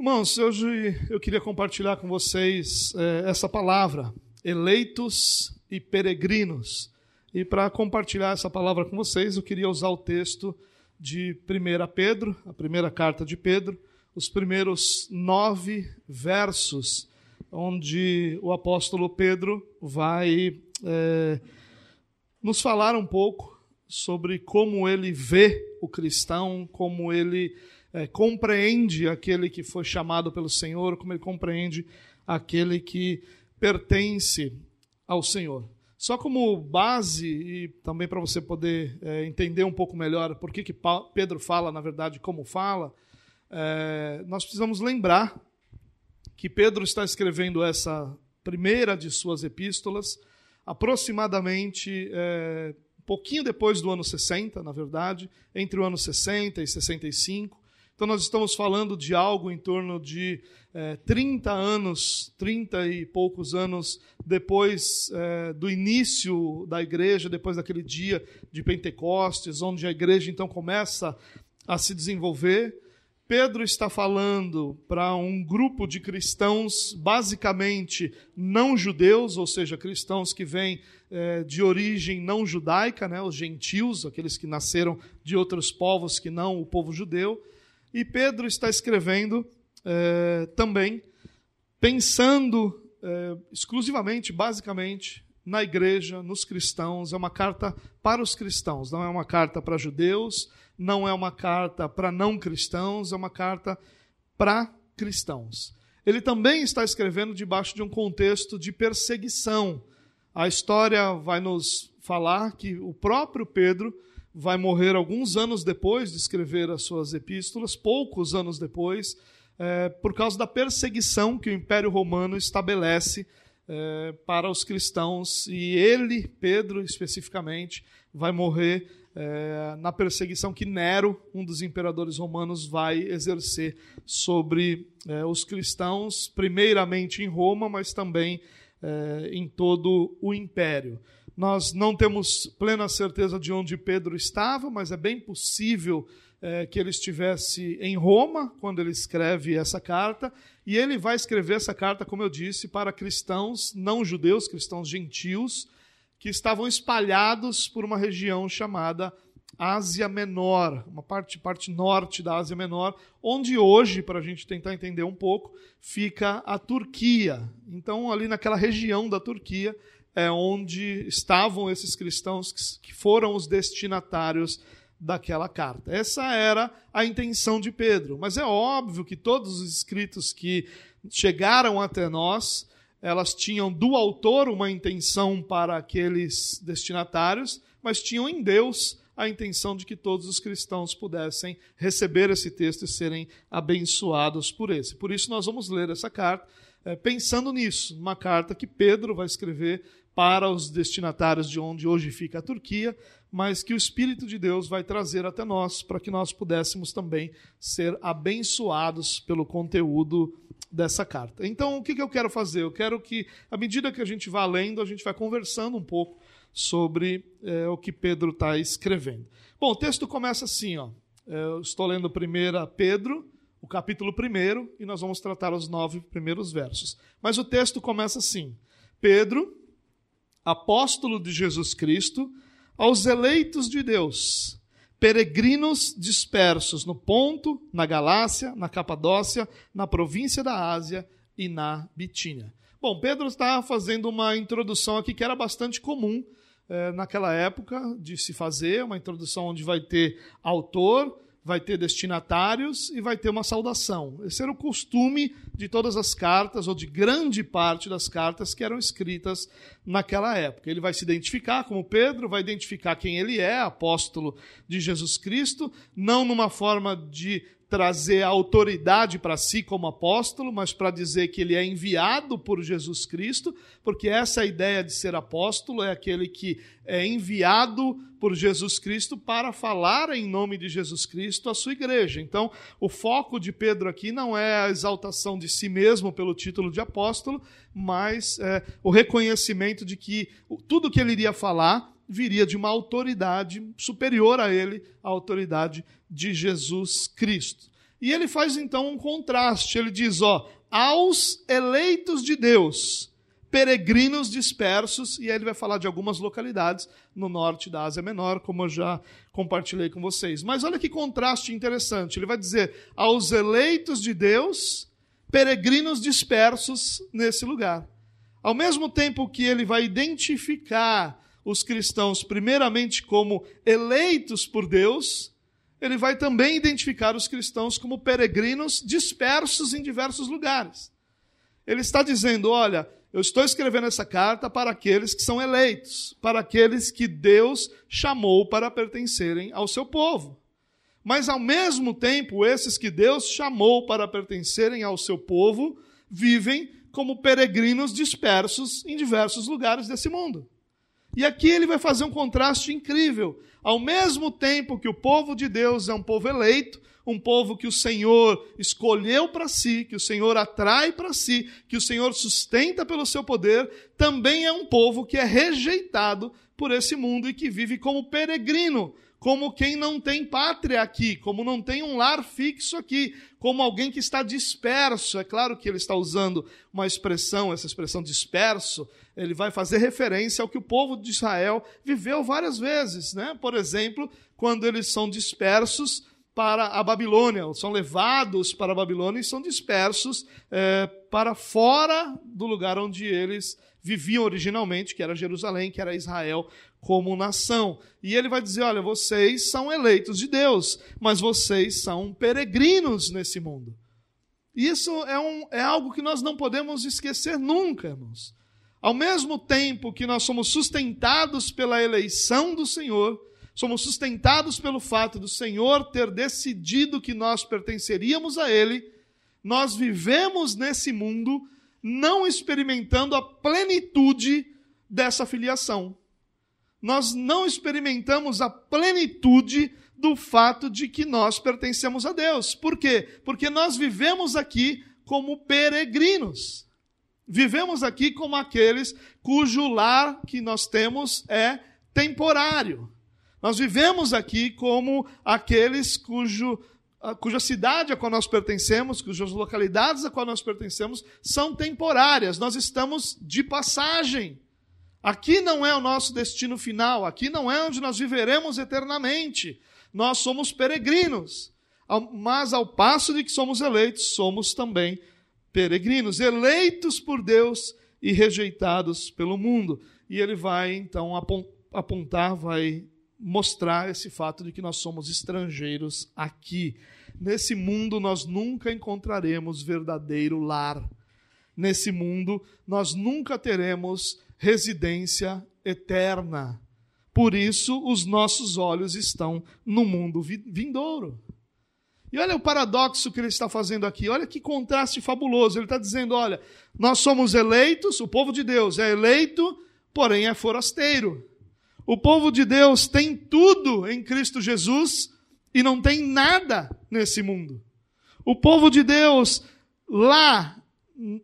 Irmãos, hoje eu queria compartilhar com vocês é, essa palavra, eleitos e peregrinos. E para compartilhar essa palavra com vocês, eu queria usar o texto de 1 Pedro, a primeira carta de Pedro, os primeiros nove versos, onde o apóstolo Pedro vai é, nos falar um pouco sobre como ele vê o cristão, como ele é, compreende aquele que foi chamado pelo Senhor, como ele compreende aquele que pertence ao Senhor. Só como base e também para você poder é, entender um pouco melhor por que, que Pedro fala, na verdade, como fala, é, nós precisamos lembrar que Pedro está escrevendo essa primeira de suas epístolas, aproximadamente é, um pouquinho depois do ano 60, na verdade, entre o ano 60 e 65. Então, nós estamos falando de algo em torno de é, 30 anos, 30 e poucos anos depois é, do início da igreja, depois daquele dia de Pentecostes, onde a igreja então começa a se desenvolver. Pedro está falando para um grupo de cristãos, basicamente não judeus, ou seja, cristãos que vêm é, de origem não judaica, né, os gentios, aqueles que nasceram de outros povos que não o povo judeu. E Pedro está escrevendo é, também pensando é, exclusivamente, basicamente, na igreja, nos cristãos. É uma carta para os cristãos, não é uma carta para judeus, não é uma carta para não cristãos, é uma carta para cristãos. Ele também está escrevendo debaixo de um contexto de perseguição. A história vai nos falar que o próprio Pedro vai morrer alguns anos depois de escrever as suas epístolas, poucos anos depois, é, por causa da perseguição que o Império Romano estabelece é, para os cristãos. E ele, Pedro especificamente, vai morrer é, na perseguição que Nero, um dos imperadores romanos, vai exercer sobre é, os cristãos, primeiramente em Roma, mas também é, em todo o império. Nós não temos plena certeza de onde Pedro estava, mas é bem possível é, que ele estivesse em Roma quando ele escreve essa carta. E ele vai escrever essa carta, como eu disse, para cristãos não judeus, cristãos gentios, que estavam espalhados por uma região chamada Ásia Menor, uma parte, parte norte da Ásia Menor, onde hoje, para a gente tentar entender um pouco, fica a Turquia. Então, ali naquela região da Turquia é onde estavam esses cristãos que foram os destinatários daquela carta. Essa era a intenção de Pedro. Mas é óbvio que todos os escritos que chegaram até nós, elas tinham do autor uma intenção para aqueles destinatários, mas tinham em Deus a intenção de que todos os cristãos pudessem receber esse texto e serem abençoados por esse. Por isso nós vamos ler essa carta é, pensando nisso, uma carta que Pedro vai escrever para os destinatários de onde hoje fica a Turquia, mas que o Espírito de Deus vai trazer até nós para que nós pudéssemos também ser abençoados pelo conteúdo dessa carta. Então, o que eu quero fazer? Eu quero que, à medida que a gente vai lendo, a gente vai conversando um pouco sobre é, o que Pedro está escrevendo. Bom, o texto começa assim, ó. É, eu estou lendo primeiro Pedro, o capítulo 1, e nós vamos tratar os nove primeiros versos. Mas o texto começa assim: Pedro, apóstolo de Jesus Cristo, aos eleitos de Deus, peregrinos dispersos no Ponto, na Galácia, na Capadócia, na província da Ásia e na Bitínia. Bom, Pedro está fazendo uma introdução aqui que era bastante comum eh, naquela época de se fazer, uma introdução onde vai ter autor, vai ter destinatários e vai ter uma saudação. Esse era o costume de todas as cartas, ou de grande parte das cartas que eram escritas naquela época. Ele vai se identificar como Pedro, vai identificar quem ele é, apóstolo de Jesus Cristo, não numa forma de trazer autoridade para si como apóstolo, mas para dizer que ele é enviado por Jesus Cristo, porque essa ideia de ser apóstolo é aquele que é enviado por Jesus Cristo para falar em nome de Jesus Cristo à sua igreja. Então, o foco de Pedro aqui não é a exaltação de si mesmo pelo título de apóstolo, mas é, o reconhecimento de que tudo que ele iria falar viria de uma autoridade superior a ele, a autoridade de Jesus Cristo. E ele faz então um contraste. Ele diz: ó, aos eleitos de Deus, peregrinos dispersos, e aí ele vai falar de algumas localidades no norte da Ásia Menor, como eu já compartilhei com vocês. Mas olha que contraste interessante. Ele vai dizer: aos eleitos de Deus, peregrinos dispersos nesse lugar. Ao mesmo tempo que ele vai identificar os cristãos, primeiramente, como eleitos por Deus, ele vai também identificar os cristãos como peregrinos dispersos em diversos lugares. Ele está dizendo: olha, eu estou escrevendo essa carta para aqueles que são eleitos, para aqueles que Deus chamou para pertencerem ao seu povo. Mas, ao mesmo tempo, esses que Deus chamou para pertencerem ao seu povo vivem como peregrinos dispersos em diversos lugares desse mundo. E aqui ele vai fazer um contraste incrível. Ao mesmo tempo que o povo de Deus é um povo eleito, um povo que o Senhor escolheu para si, que o Senhor atrai para si, que o Senhor sustenta pelo seu poder, também é um povo que é rejeitado por esse mundo e que vive como peregrino, como quem não tem pátria aqui, como não tem um lar fixo aqui, como alguém que está disperso. É claro que ele está usando uma expressão, essa expressão disperso, ele vai fazer referência ao que o povo de Israel viveu várias vezes, né? Por exemplo, quando eles são dispersos para a Babilônia, são levados para a Babilônia e são dispersos é, para fora do lugar onde eles viviam originalmente, que era Jerusalém, que era Israel como nação. E ele vai dizer: olha, vocês são eleitos de Deus, mas vocês são peregrinos nesse mundo. Isso é, um, é algo que nós não podemos esquecer nunca, irmãos. Ao mesmo tempo que nós somos sustentados pela eleição do Senhor, somos sustentados pelo fato do Senhor ter decidido que nós pertenceríamos a Ele, nós vivemos nesse mundo não experimentando a plenitude dessa filiação. Nós não experimentamos a plenitude do fato de que nós pertencemos a Deus. Por quê? Porque nós vivemos aqui como peregrinos. Vivemos aqui como aqueles cujo lar que nós temos é temporário. Nós vivemos aqui como aqueles cujo, cuja cidade a qual nós pertencemos, cujas localidades a qual nós pertencemos são temporárias. Nós estamos de passagem. Aqui não é o nosso destino final, aqui não é onde nós viveremos eternamente. Nós somos peregrinos. Mas ao passo de que somos eleitos, somos também peregrinos, eleitos por Deus e rejeitados pelo mundo. E ele vai então apontar, vai mostrar esse fato de que nós somos estrangeiros aqui. Nesse mundo nós nunca encontraremos verdadeiro lar. Nesse mundo nós nunca teremos residência eterna. Por isso os nossos olhos estão no mundo vindouro. E olha o paradoxo que ele está fazendo aqui, olha que contraste fabuloso. Ele está dizendo: olha, nós somos eleitos, o povo de Deus é eleito, porém é forasteiro. O povo de Deus tem tudo em Cristo Jesus e não tem nada nesse mundo. O povo de Deus, lá,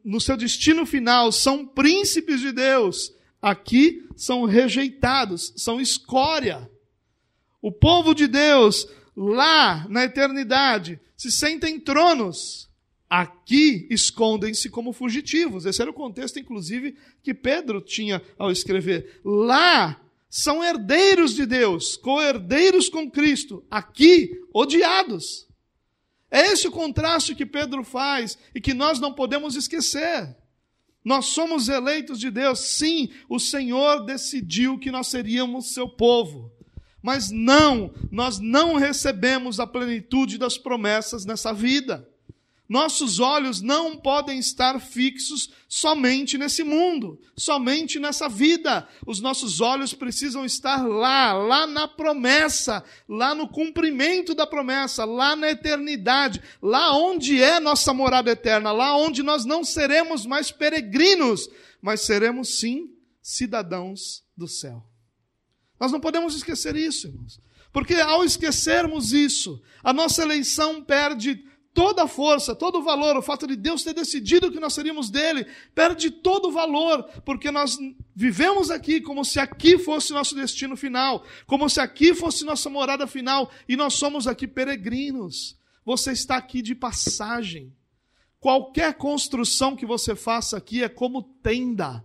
no seu destino final, são príncipes de Deus. Aqui são rejeitados, são escória. O povo de Deus lá na eternidade se sentem tronos. Aqui escondem-se como fugitivos. Esse era o contexto, inclusive, que Pedro tinha ao escrever. Lá são herdeiros de Deus, co-herdeiros com Cristo. Aqui, odiados. É esse o contraste que Pedro faz e que nós não podemos esquecer. Nós somos eleitos de Deus, sim, o Senhor decidiu que nós seríamos seu povo. Mas não, nós não recebemos a plenitude das promessas nessa vida. Nossos olhos não podem estar fixos somente nesse mundo, somente nessa vida. Os nossos olhos precisam estar lá, lá na promessa, lá no cumprimento da promessa, lá na eternidade, lá onde é nossa morada eterna, lá onde nós não seremos mais peregrinos, mas seremos sim cidadãos do céu. Nós não podemos esquecer isso, irmãos. Porque ao esquecermos isso, a nossa eleição perde toda a força, todo o valor. O fato de Deus ter decidido que nós seríamos dele perde todo o valor, porque nós vivemos aqui como se aqui fosse nosso destino final, como se aqui fosse nossa morada final, e nós somos aqui peregrinos. você está aqui de passagem. Qualquer construção que você faça aqui é como tenda.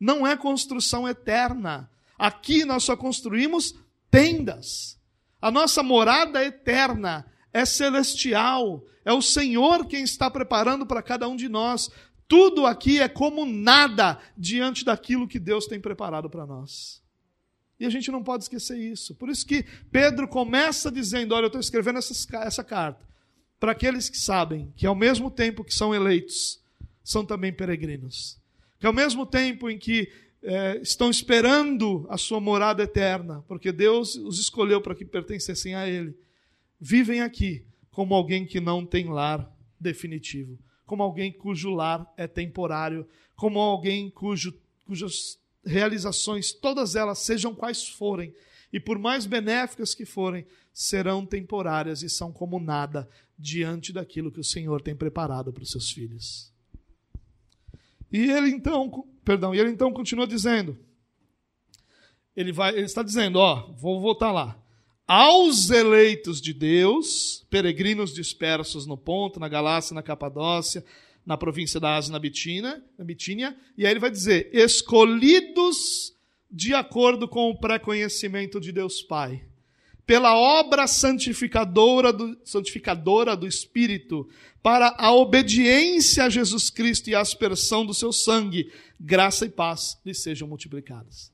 Não é construção eterna. Aqui nós só construímos tendas. A nossa morada eterna é celestial. É o Senhor quem está preparando para cada um de nós. Tudo aqui é como nada diante daquilo que Deus tem preparado para nós. E a gente não pode esquecer isso. Por isso que Pedro começa dizendo: Olha, eu estou escrevendo essa, essa carta para aqueles que sabem que, ao mesmo tempo que são eleitos, são também peregrinos. Que, ao mesmo tempo em que é, estão esperando a sua morada eterna, porque Deus os escolheu para que pertencessem a Ele, vivem aqui como alguém que não tem lar definitivo, como alguém cujo lar é temporário, como alguém cujo, cujas realizações, todas elas, sejam quais forem, e por mais benéficas que forem, serão temporárias e são como nada diante daquilo que o Senhor tem preparado para os seus filhos. E ele então, perdão, e ele então continua dizendo, ele vai, ele está dizendo, ó, vou voltar lá. Aos eleitos de Deus, peregrinos dispersos no Ponto, na Galácia, na Capadócia, na província da Ásia, na Bitínia, na Bitínia, e aí ele vai dizer: escolhidos de acordo com o pré-conhecimento de Deus Pai, pela obra santificadora do, santificadora do Espírito, para a obediência a Jesus Cristo e a aspersão do seu sangue, graça e paz lhe sejam multiplicadas.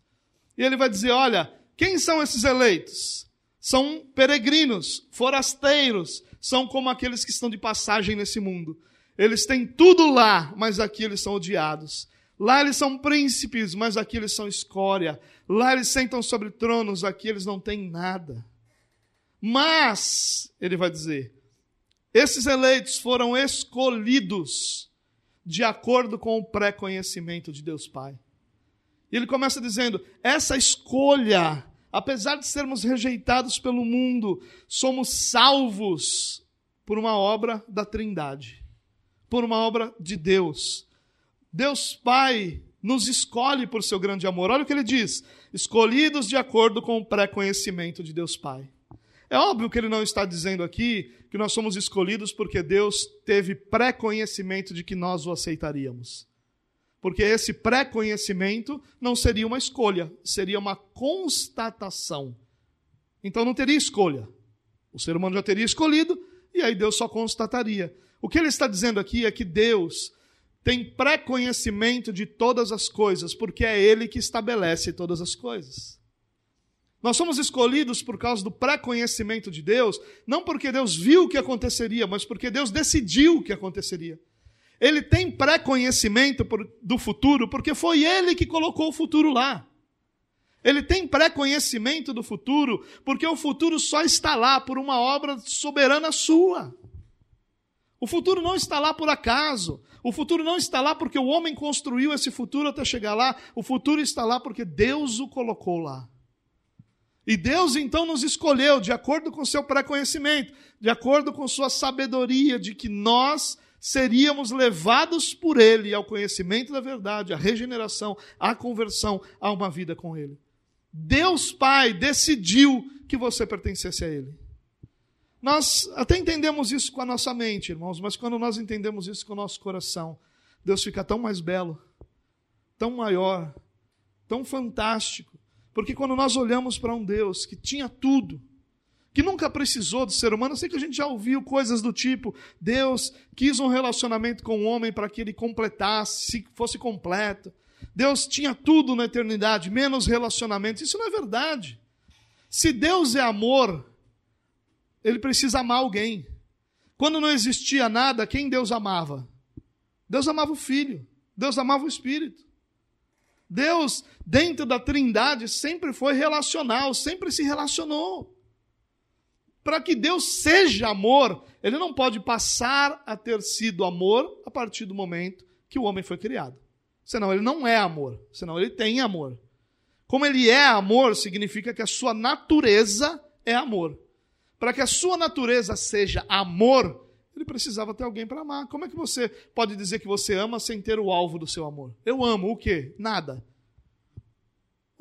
E ele vai dizer: olha, quem são esses eleitos? São peregrinos, forasteiros, são como aqueles que estão de passagem nesse mundo. Eles têm tudo lá, mas aqui eles são odiados. Lá eles são príncipes, mas aqui eles são escória. Lá eles sentam sobre tronos, aqui eles não têm nada. Mas, ele vai dizer, esses eleitos foram escolhidos de acordo com o pré-conhecimento de Deus Pai. Ele começa dizendo: essa escolha, apesar de sermos rejeitados pelo mundo, somos salvos por uma obra da Trindade por uma obra de Deus. Deus Pai nos escolhe por seu grande amor. Olha o que ele diz: escolhidos de acordo com o pré-conhecimento de Deus Pai. É óbvio que ele não está dizendo aqui que nós somos escolhidos porque Deus teve pré-conhecimento de que nós o aceitaríamos. Porque esse pré-conhecimento não seria uma escolha, seria uma constatação. Então não teria escolha. O ser humano já teria escolhido e aí Deus só constataria. O que ele está dizendo aqui é que Deus tem pré-conhecimento de todas as coisas, porque é Ele que estabelece todas as coisas. Nós somos escolhidos por causa do pré-conhecimento de Deus, não porque Deus viu o que aconteceria, mas porque Deus decidiu o que aconteceria. Ele tem pré-conhecimento do futuro, porque foi Ele que colocou o futuro lá. Ele tem pré-conhecimento do futuro, porque o futuro só está lá por uma obra soberana sua. O futuro não está lá por acaso. O futuro não está lá porque o homem construiu esse futuro até chegar lá. O futuro está lá porque Deus o colocou lá. E Deus então nos escolheu de acordo com seu pré-conhecimento, de acordo com sua sabedoria, de que nós seríamos levados por Ele ao conhecimento da verdade, à regeneração, à conversão, a uma vida com Ele. Deus Pai decidiu que você pertencesse a Ele. Nós até entendemos isso com a nossa mente, irmãos, mas quando nós entendemos isso com o nosso coração, Deus fica tão mais belo, tão maior, tão fantástico. Porque quando nós olhamos para um Deus que tinha tudo, que nunca precisou do ser humano, eu sei que a gente já ouviu coisas do tipo: Deus quis um relacionamento com o homem para que ele completasse, fosse completo. Deus tinha tudo na eternidade, menos relacionamento. Isso não é verdade. Se Deus é amor, ele precisa amar alguém. Quando não existia nada, quem Deus amava? Deus amava o Filho, Deus amava o Espírito. Deus, dentro da Trindade, sempre foi relacional, sempre se relacionou. Para que Deus seja amor, ele não pode passar a ter sido amor a partir do momento que o homem foi criado. Senão ele não é amor, senão ele tem amor. Como ele é amor, significa que a sua natureza é amor. Para que a sua natureza seja amor, ele precisava ter alguém para amar. Como é que você pode dizer que você ama sem ter o alvo do seu amor? Eu amo o quê? Nada.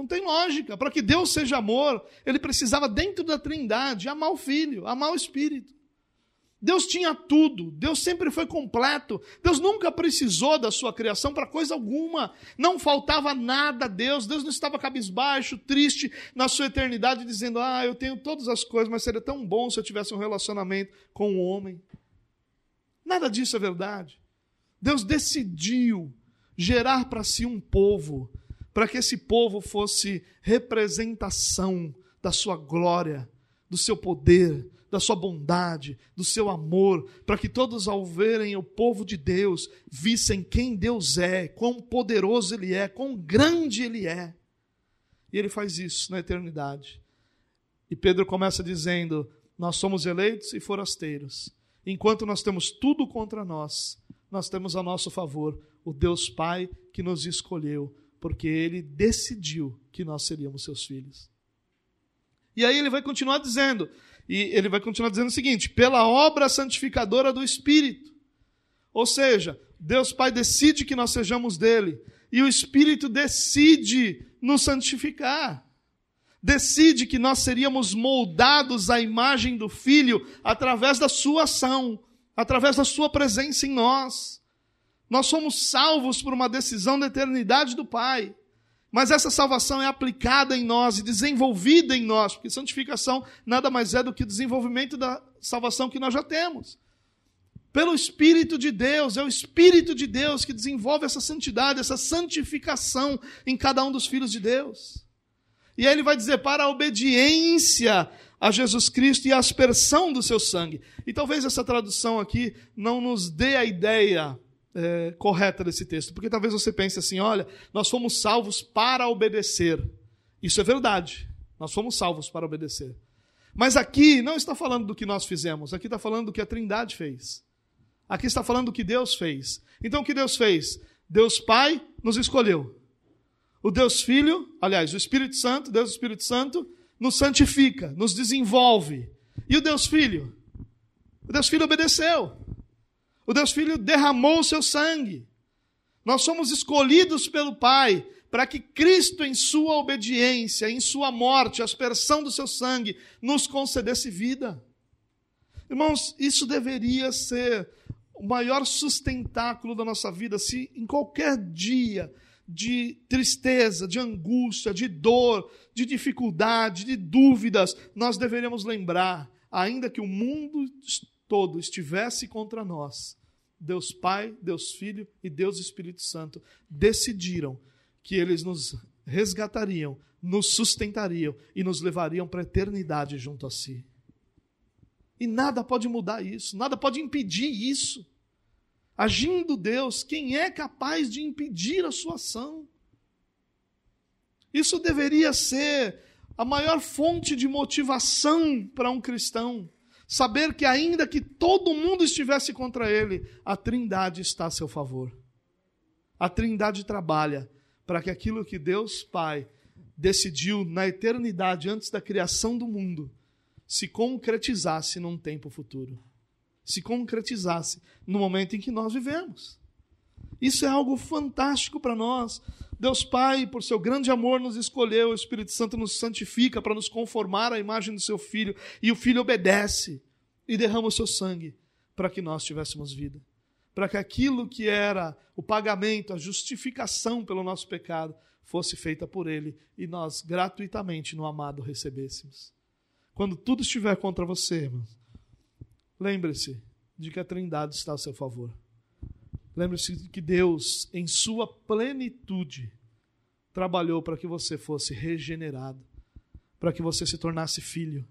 Não tem lógica. Para que Deus seja amor, ele precisava, dentro da trindade, amar o Filho, amar o Espírito. Deus tinha tudo, Deus sempre foi completo, Deus nunca precisou da sua criação para coisa alguma, não faltava nada a Deus, Deus não estava cabisbaixo, triste na sua eternidade, dizendo: Ah, eu tenho todas as coisas, mas seria tão bom se eu tivesse um relacionamento com o um homem. Nada disso é verdade. Deus decidiu gerar para si um povo, para que esse povo fosse representação da sua glória, do seu poder, da sua bondade, do seu amor, para que todos, ao verem o povo de Deus, vissem quem Deus é, quão poderoso Ele é, quão grande Ele é. E Ele faz isso na eternidade. E Pedro começa dizendo: Nós somos eleitos e forasteiros. Enquanto nós temos tudo contra nós, nós temos a nosso favor o Deus Pai que nos escolheu, porque Ele decidiu que nós seríamos seus filhos. E aí ele vai continuar dizendo: e ele vai continuar dizendo o seguinte: pela obra santificadora do Espírito. Ou seja, Deus Pai decide que nós sejamos dele, e o Espírito decide nos santificar. Decide que nós seríamos moldados à imagem do Filho através da sua ação, através da sua presença em nós. Nós somos salvos por uma decisão da eternidade do Pai. Mas essa salvação é aplicada em nós e desenvolvida em nós, porque santificação nada mais é do que desenvolvimento da salvação que nós já temos. Pelo Espírito de Deus, é o Espírito de Deus que desenvolve essa santidade, essa santificação em cada um dos filhos de Deus. E aí ele vai dizer: para a obediência a Jesus Cristo e a aspersão do seu sangue. E talvez essa tradução aqui não nos dê a ideia é, correta desse texto. Porque talvez você pense assim: olha, nós fomos salvos para obedecer. Isso é verdade. Nós fomos salvos para obedecer. Mas aqui não está falando do que nós fizemos, aqui está falando do que a Trindade fez. Aqui está falando do que Deus fez. Então o que Deus fez? Deus Pai nos escolheu. O Deus Filho, aliás, o Espírito Santo, Deus Espírito Santo, nos santifica, nos desenvolve. E o Deus Filho? O Deus Filho obedeceu. O Deus Filho derramou o seu sangue. Nós somos escolhidos pelo Pai para que Cristo, em sua obediência, em sua morte, a aspersão do seu sangue, nos concedesse vida. Irmãos, isso deveria ser o maior sustentáculo da nossa vida, se em qualquer dia de tristeza, de angústia, de dor, de dificuldade, de dúvidas, nós deveríamos lembrar, ainda que o mundo todo estivesse contra nós, Deus Pai, Deus Filho e Deus Espírito Santo decidiram que eles nos resgatariam, nos sustentariam e nos levariam para a eternidade junto a si. E nada pode mudar isso, nada pode impedir isso. Agindo Deus, quem é capaz de impedir a sua ação? Isso deveria ser a maior fonte de motivação para um cristão saber que, ainda que todo mundo estivesse contra ele, a Trindade está a seu favor. A Trindade trabalha para que aquilo que Deus Pai decidiu na eternidade, antes da criação do mundo, se concretizasse num tempo futuro. Se concretizasse no momento em que nós vivemos. Isso é algo fantástico para nós. Deus Pai, por seu grande amor, nos escolheu, o Espírito Santo nos santifica para nos conformar à imagem do seu Filho, e o Filho obedece e derrama o seu sangue para que nós tivéssemos vida. Para que aquilo que era o pagamento, a justificação pelo nosso pecado, fosse feita por Ele e nós gratuitamente no amado recebêssemos. Quando tudo estiver contra você, lembre-se de que a Trindade está a seu favor. Lembre-se que Deus, em sua plenitude, trabalhou para que você fosse regenerado, para que você se tornasse filho.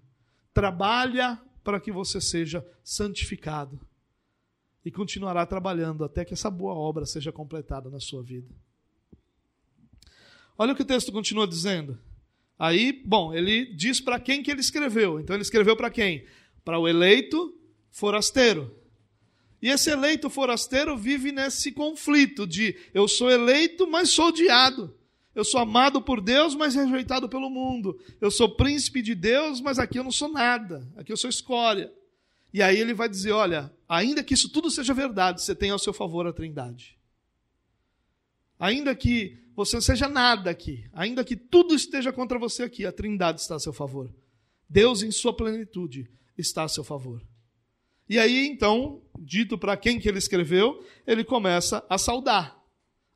Trabalha para que você seja santificado e continuará trabalhando até que essa boa obra seja completada na sua vida. Olha o que o texto continua dizendo. Aí, bom, ele diz para quem que ele escreveu. Então ele escreveu para quem? Para o eleito forasteiro. E esse eleito forasteiro vive nesse conflito de eu sou eleito, mas sou odiado. Eu sou amado por Deus, mas rejeitado pelo mundo. Eu sou príncipe de Deus, mas aqui eu não sou nada. Aqui eu sou escória. E aí ele vai dizer: olha, ainda que isso tudo seja verdade, você tem ao seu favor a Trindade. Ainda que você não seja nada aqui, ainda que tudo esteja contra você aqui, a Trindade está a seu favor. Deus, em sua plenitude, está a seu favor. E aí, então, dito para quem que ele escreveu, ele começa a saudar,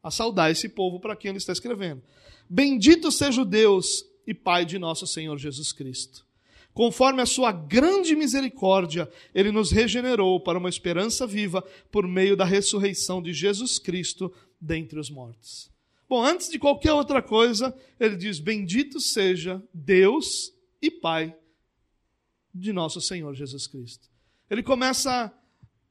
a saudar esse povo para quem ele está escrevendo. Bendito seja o Deus e Pai de nosso Senhor Jesus Cristo. Conforme a sua grande misericórdia, ele nos regenerou para uma esperança viva por meio da ressurreição de Jesus Cristo dentre os mortos. Bom, antes de qualquer outra coisa, ele diz: Bendito seja Deus e Pai de nosso Senhor Jesus Cristo. Ele começa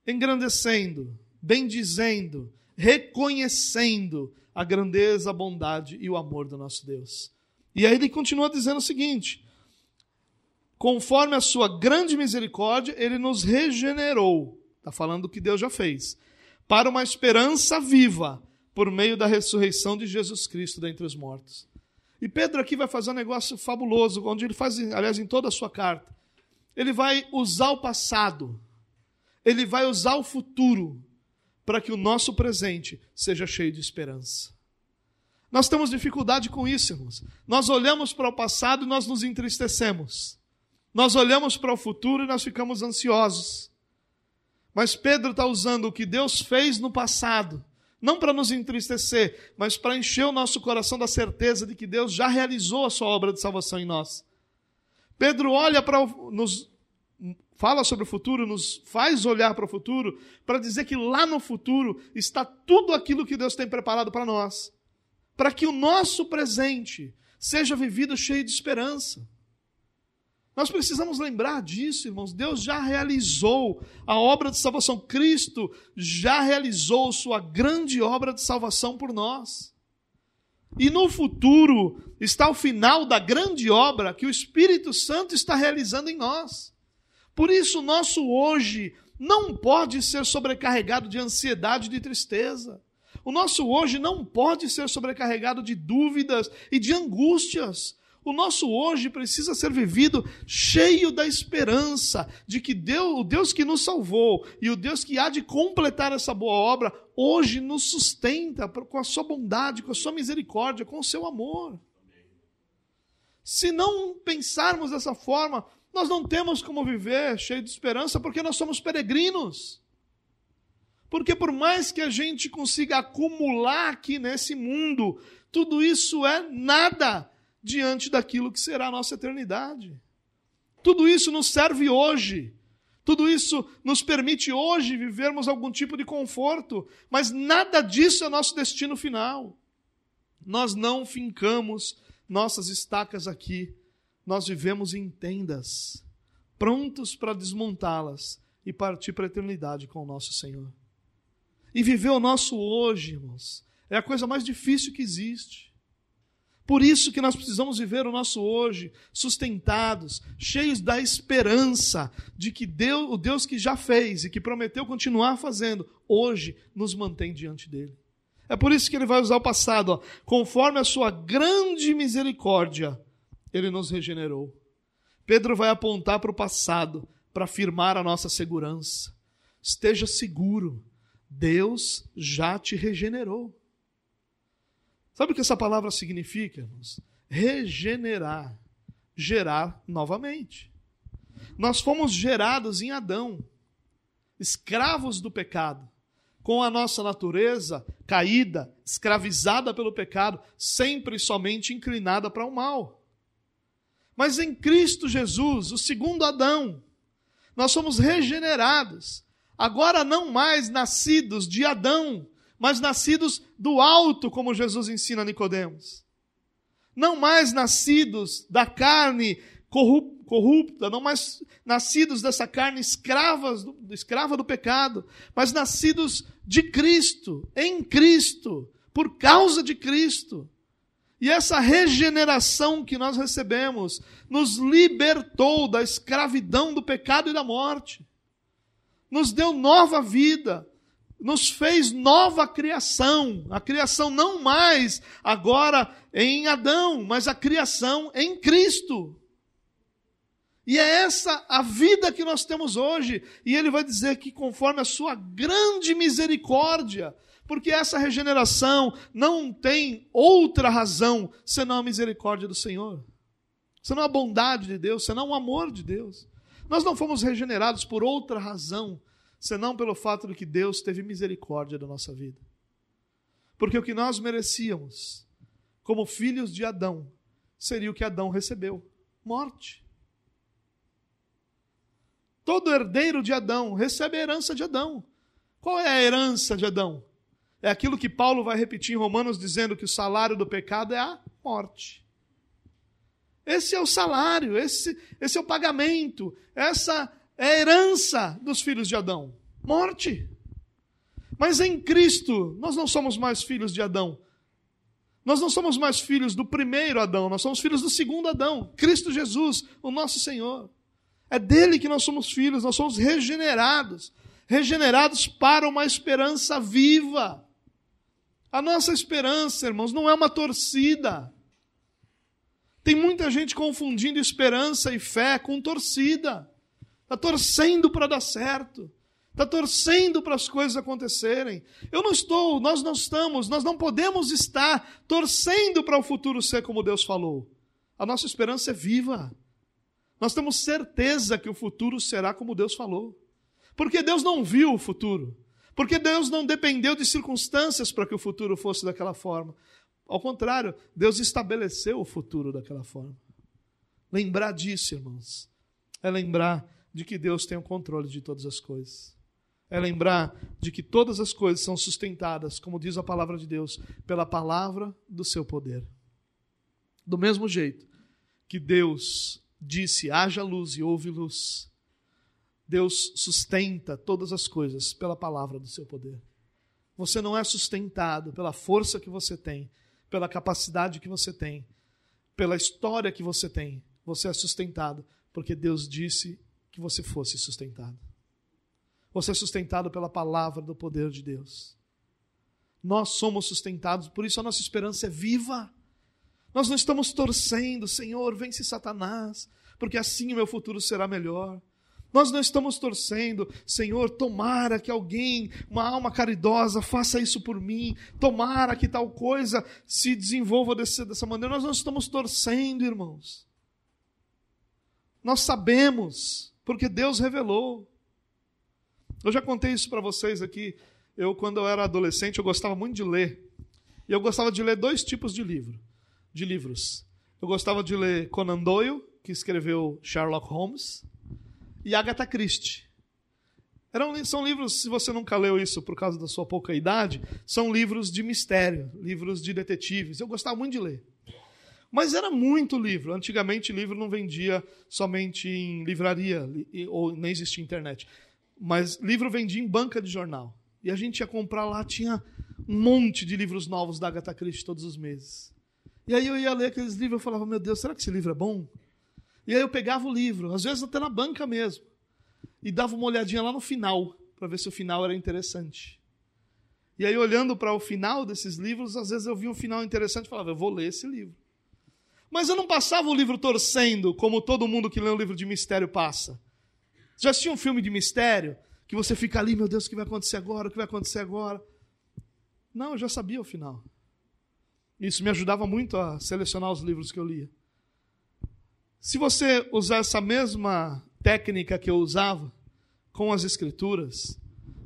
engrandecendo, bendizendo, reconhecendo a grandeza, a bondade e o amor do nosso Deus. E aí ele continua dizendo o seguinte: conforme a sua grande misericórdia, ele nos regenerou. Está falando do que Deus já fez. Para uma esperança viva, por meio da ressurreição de Jesus Cristo dentre os mortos. E Pedro aqui vai fazer um negócio fabuloso, onde ele faz, aliás, em toda a sua carta. Ele vai usar o passado, ele vai usar o futuro, para que o nosso presente seja cheio de esperança. Nós temos dificuldade com isso, irmãos. Nós olhamos para o passado e nós nos entristecemos. Nós olhamos para o futuro e nós ficamos ansiosos. Mas Pedro está usando o que Deus fez no passado não para nos entristecer, mas para encher o nosso coração da certeza de que Deus já realizou a sua obra de salvação em nós. Pedro olha para nos fala sobre o futuro, nos faz olhar para o futuro, para dizer que lá no futuro está tudo aquilo que Deus tem preparado para nós, para que o nosso presente seja vivido cheio de esperança. Nós precisamos lembrar disso, irmãos. Deus já realizou a obra de salvação. Cristo já realizou sua grande obra de salvação por nós. E no futuro está o final da grande obra que o Espírito Santo está realizando em nós. Por isso, o nosso hoje não pode ser sobrecarregado de ansiedade e de tristeza. O nosso hoje não pode ser sobrecarregado de dúvidas e de angústias. O nosso hoje precisa ser vivido cheio da esperança de que Deus, o Deus que nos salvou e o Deus que há de completar essa boa obra, hoje nos sustenta com a sua bondade, com a sua misericórdia, com o seu amor. Se não pensarmos dessa forma, nós não temos como viver cheio de esperança porque nós somos peregrinos. Porque por mais que a gente consiga acumular aqui nesse mundo, tudo isso é nada diante daquilo que será a nossa eternidade. Tudo isso nos serve hoje. Tudo isso nos permite hoje vivermos algum tipo de conforto, mas nada disso é nosso destino final. Nós não fincamos nossas estacas aqui, nós vivemos em tendas, prontos para desmontá-las e partir para a eternidade com o nosso Senhor. E viver o nosso hoje, irmãos, é a coisa mais difícil que existe. Por isso que nós precisamos viver o nosso hoje sustentados, cheios da esperança de que Deus, o Deus que já fez e que prometeu continuar fazendo, hoje nos mantém diante dele. É por isso que ele vai usar o passado, ó, conforme a sua grande misericórdia, ele nos regenerou. Pedro vai apontar para o passado para afirmar a nossa segurança. Esteja seguro, Deus já te regenerou. Sabe o que essa palavra significa, irmãos? Regenerar, gerar novamente. Nós fomos gerados em Adão, escravos do pecado, com a nossa natureza caída, escravizada pelo pecado, sempre somente inclinada para o mal. Mas em Cristo Jesus, o segundo Adão, nós somos regenerados, agora não mais nascidos de Adão, mas nascidos do alto, como Jesus ensina a Nicodemos. Não mais nascidos da carne corrupta, não mais nascidos dessa carne escrava do pecado, mas nascidos de Cristo, em Cristo, por causa de Cristo. E essa regeneração que nós recebemos nos libertou da escravidão do pecado e da morte. Nos deu nova vida, nos fez nova criação. A criação não mais agora em Adão, mas a criação em Cristo. E é essa a vida que nós temos hoje. E ele vai dizer que conforme a sua grande misericórdia, porque essa regeneração não tem outra razão senão a misericórdia do Senhor, senão a bondade de Deus, senão o amor de Deus. Nós não fomos regenerados por outra razão, senão pelo fato de que Deus teve misericórdia da nossa vida. Porque o que nós merecíamos, como filhos de Adão, seria o que Adão recebeu: morte. Todo herdeiro de Adão recebe a herança de Adão. Qual é a herança de Adão? É aquilo que Paulo vai repetir em Romanos, dizendo que o salário do pecado é a morte. Esse é o salário, esse, esse é o pagamento, essa é a herança dos filhos de Adão: morte. Mas em Cristo, nós não somos mais filhos de Adão. Nós não somos mais filhos do primeiro Adão, nós somos filhos do segundo Adão, Cristo Jesus, o nosso Senhor. É dele que nós somos filhos, nós somos regenerados regenerados para uma esperança viva. A nossa esperança, irmãos, não é uma torcida. Tem muita gente confundindo esperança e fé com torcida. Está torcendo para dar certo. Está torcendo para as coisas acontecerem. Eu não estou, nós não estamos, nós não podemos estar torcendo para o futuro ser como Deus falou. A nossa esperança é viva. Nós temos certeza que o futuro será como Deus falou. Porque Deus não viu o futuro. Porque Deus não dependeu de circunstâncias para que o futuro fosse daquela forma. Ao contrário, Deus estabeleceu o futuro daquela forma. Lembrar disso, irmãos, é lembrar de que Deus tem o controle de todas as coisas. É lembrar de que todas as coisas são sustentadas, como diz a palavra de Deus, pela palavra do seu poder. Do mesmo jeito que Deus disse: haja luz e houve luz. Deus sustenta todas as coisas pela palavra do seu poder. Você não é sustentado pela força que você tem, pela capacidade que você tem, pela história que você tem. Você é sustentado porque Deus disse que você fosse sustentado. Você é sustentado pela palavra do poder de Deus. Nós somos sustentados, por isso a nossa esperança é viva. Nós não estamos torcendo, Senhor, vence Satanás, porque assim o meu futuro será melhor. Nós não estamos torcendo, Senhor, tomara que alguém, uma alma caridosa, faça isso por mim, tomara que tal coisa se desenvolva desse, dessa maneira. Nós não estamos torcendo, irmãos. Nós sabemos, porque Deus revelou. Eu já contei isso para vocês aqui. Eu, quando eu era adolescente, eu gostava muito de ler. E eu gostava de ler dois tipos de livro, de livros. Eu gostava de ler Conan Doyle, que escreveu Sherlock Holmes, e Agatha Christie. Eram, são livros, se você nunca leu isso por causa da sua pouca idade, são livros de mistério, livros de detetives. Eu gostava muito de ler. Mas era muito livro. Antigamente, livro não vendia somente em livraria, ou nem existia internet. Mas livro vendia em banca de jornal. E a gente ia comprar lá, tinha um monte de livros novos da Agatha Christie todos os meses. E aí eu ia ler aqueles livros e falava, meu Deus, será que esse livro é bom? E aí eu pegava o livro, às vezes até na banca mesmo, e dava uma olhadinha lá no final, para ver se o final era interessante. E aí, olhando para o final desses livros, às vezes eu via um final interessante e falava, eu vou ler esse livro. Mas eu não passava o livro torcendo, como todo mundo que lê um livro de mistério passa. Já assistiu um filme de mistério? Que você fica ali, meu Deus, o que vai acontecer agora? O que vai acontecer agora? Não, eu já sabia o final. Isso me ajudava muito a selecionar os livros que eu lia. Se você usar essa mesma técnica que eu usava com as Escrituras,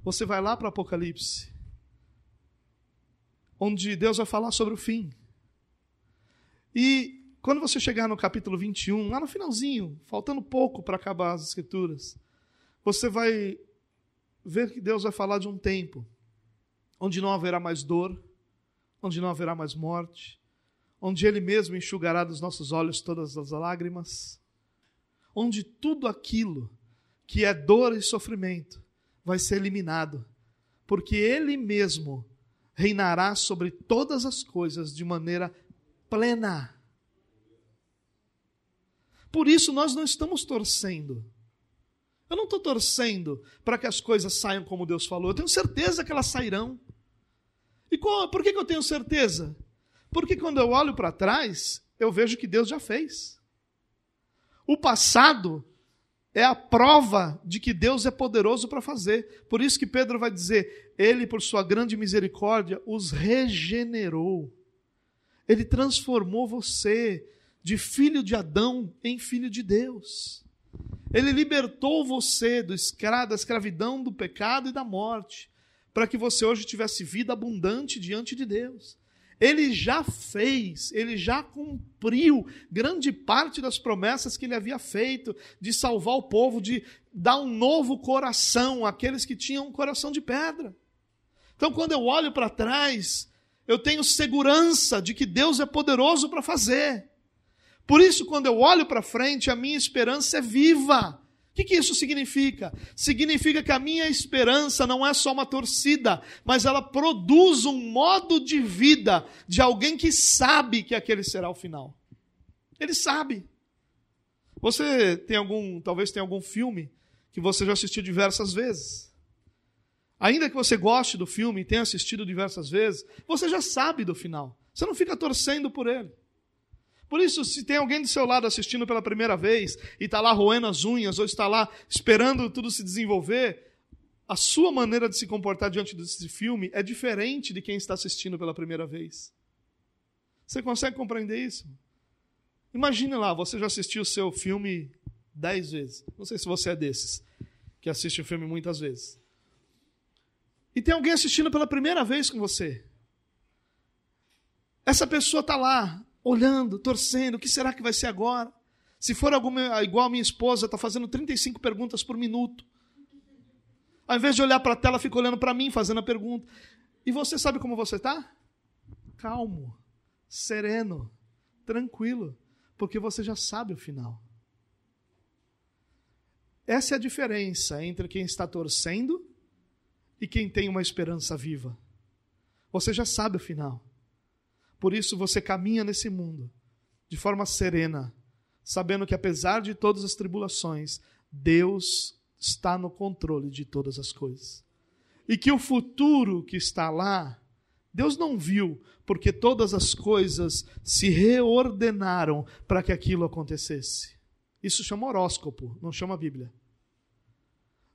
você vai lá para Apocalipse, onde Deus vai falar sobre o fim. E quando você chegar no capítulo 21, lá no finalzinho, faltando pouco para acabar as Escrituras, você vai ver que Deus vai falar de um tempo onde não haverá mais dor, onde não haverá mais morte, onde Ele mesmo enxugará dos nossos olhos todas as lágrimas, onde tudo aquilo que é dor e sofrimento vai ser eliminado, porque Ele mesmo reinará sobre todas as coisas de maneira plena. Por isso nós não estamos torcendo. Eu não estou torcendo para que as coisas saiam como Deus falou. Eu tenho certeza que elas sairão. E qual, por que, que eu tenho certeza? Porque quando eu olho para trás, eu vejo que Deus já fez. O passado é a prova de que Deus é poderoso para fazer. Por isso que Pedro vai dizer: Ele, por sua grande misericórdia, os regenerou. Ele transformou você de filho de Adão em filho de Deus. Ele libertou você do escra da escravidão, do pecado e da morte, para que você hoje tivesse vida abundante diante de Deus. Ele já fez, ele já cumpriu grande parte das promessas que ele havia feito de salvar o povo, de dar um novo coração àqueles que tinham um coração de pedra. Então, quando eu olho para trás, eu tenho segurança de que Deus é poderoso para fazer. Por isso, quando eu olho para frente, a minha esperança é viva. O que, que isso significa? Significa que a minha esperança não é só uma torcida, mas ela produz um modo de vida de alguém que sabe que aquele será o final. Ele sabe. Você tem algum, talvez tenha algum filme que você já assistiu diversas vezes. Ainda que você goste do filme e tenha assistido diversas vezes, você já sabe do final. Você não fica torcendo por ele. Por isso, se tem alguém do seu lado assistindo pela primeira vez e está lá roendo as unhas ou está lá esperando tudo se desenvolver, a sua maneira de se comportar diante desse filme é diferente de quem está assistindo pela primeira vez. Você consegue compreender isso? Imagine lá, você já assistiu o seu filme dez vezes. Não sei se você é desses que assiste o filme muitas vezes. E tem alguém assistindo pela primeira vez com você. Essa pessoa está lá, olhando, torcendo, o que será que vai ser agora? Se for alguma, igual a minha esposa, está fazendo 35 perguntas por minuto. Ao invés de olhar para a tela, fica olhando para mim, fazendo a pergunta. E você sabe como você está? Calmo, sereno, tranquilo, porque você já sabe o final. Essa é a diferença entre quem está torcendo e quem tem uma esperança viva. Você já sabe o final. Por isso você caminha nesse mundo de forma serena, sabendo que apesar de todas as tribulações, Deus está no controle de todas as coisas. E que o futuro que está lá, Deus não viu, porque todas as coisas se reordenaram para que aquilo acontecesse. Isso chama horóscopo, não chama Bíblia.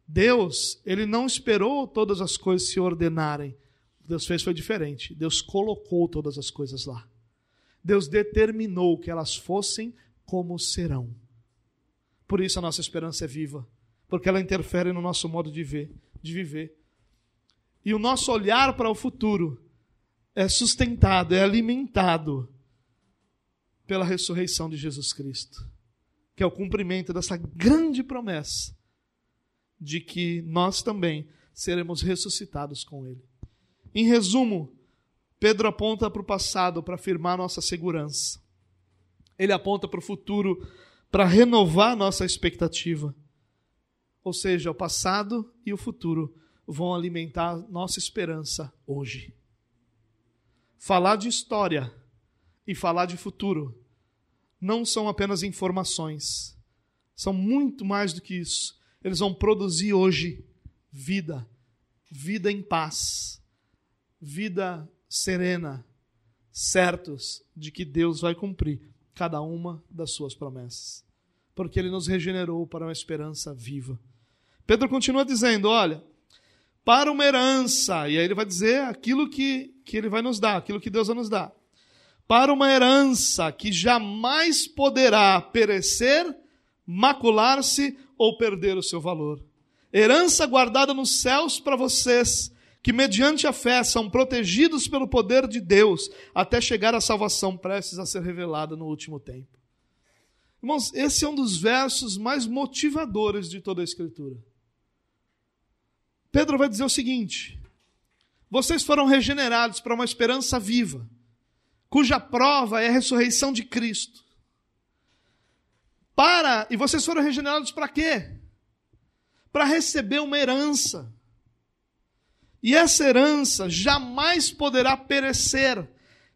Deus, ele não esperou todas as coisas se ordenarem. Deus fez foi diferente. Deus colocou todas as coisas lá. Deus determinou que elas fossem como serão. Por isso a nossa esperança é viva, porque ela interfere no nosso modo de ver, de viver. E o nosso olhar para o futuro é sustentado, é alimentado pela ressurreição de Jesus Cristo, que é o cumprimento dessa grande promessa de que nós também seremos ressuscitados com ele. Em resumo, Pedro aponta para o passado para afirmar nossa segurança. Ele aponta para o futuro para renovar nossa expectativa. Ou seja, o passado e o futuro vão alimentar nossa esperança hoje. Falar de história e falar de futuro não são apenas informações, são muito mais do que isso. Eles vão produzir hoje vida, vida em paz, vida serena, certos de que Deus vai cumprir cada uma das suas promessas, porque Ele nos regenerou para uma esperança viva. Pedro continua dizendo: olha, para uma herança, e aí ele vai dizer aquilo que, que Ele vai nos dar, aquilo que Deus vai nos dar. Para uma herança que jamais poderá perecer, macular-se ou perder o seu valor. Herança guardada nos céus para vocês, que mediante a fé são protegidos pelo poder de Deus até chegar à salvação prestes a ser revelada no último tempo. Irmãos, esse é um dos versos mais motivadores de toda a Escritura. Pedro vai dizer o seguinte: vocês foram regenerados para uma esperança viva, cuja prova é a ressurreição de Cristo. Para, e vocês foram regenerados para quê? Para receber uma herança e essa herança jamais poderá perecer,